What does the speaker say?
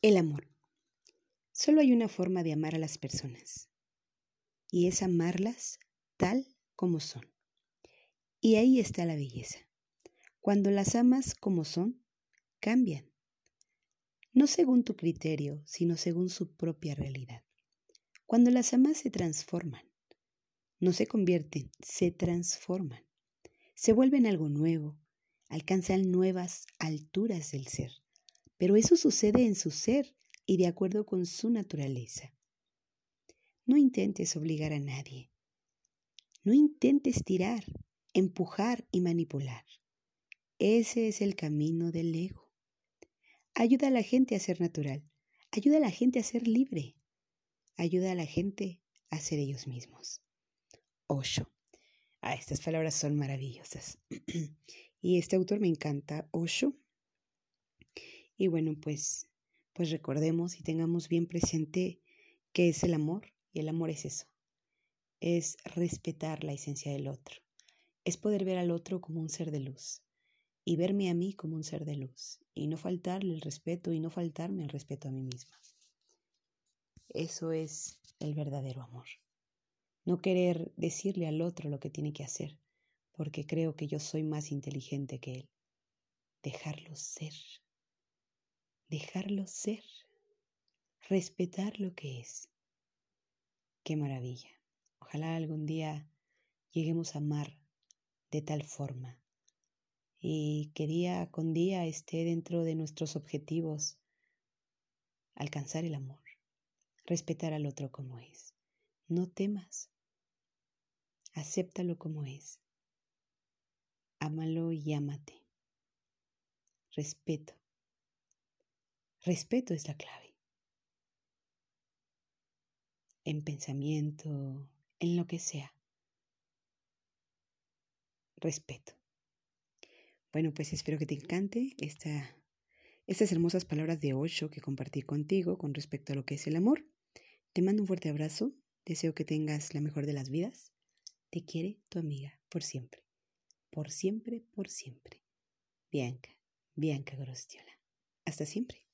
El amor. Solo hay una forma de amar a las personas y es amarlas tal como son. Y ahí está la belleza. Cuando las amas como son, cambian. No según tu criterio, sino según su propia realidad. Cuando las amas se transforman. No se convierten, se transforman. Se vuelven algo nuevo, alcanzan nuevas alturas del ser. Pero eso sucede en su ser y de acuerdo con su naturaleza. No intentes obligar a nadie. No intentes tirar, empujar y manipular. Ese es el camino del ego. Ayuda a la gente a ser natural. Ayuda a la gente a ser libre. Ayuda a la gente a ser ellos mismos. Osho. Ah, estas palabras son maravillosas. y este autor me encanta, Osho. Y bueno, pues, pues recordemos y tengamos bien presente qué es el amor. Y el amor es eso. Es respetar la esencia del otro. Es poder ver al otro como un ser de luz y verme a mí como un ser de luz y no faltarle el respeto y no faltarme el respeto a mí misma. Eso es el verdadero amor. No querer decirle al otro lo que tiene que hacer, porque creo que yo soy más inteligente que él. Dejarlo ser. Dejarlo ser. Respetar lo que es. Qué maravilla. Ojalá algún día lleguemos a amar de tal forma y que día con día esté dentro de nuestros objetivos alcanzar el amor, respetar al otro como es. No temas, acéptalo como es. Ámalo y ámate. Respeto. Respeto es la clave. En pensamiento, en lo que sea. Respeto. Bueno, pues espero que te encante esta, estas hermosas palabras de Osho que compartí contigo con respecto a lo que es el amor. Te mando un fuerte abrazo, deseo que tengas la mejor de las vidas. Te quiere tu amiga por siempre, por siempre, por siempre. Bianca, Bianca Gorostiola. Hasta siempre.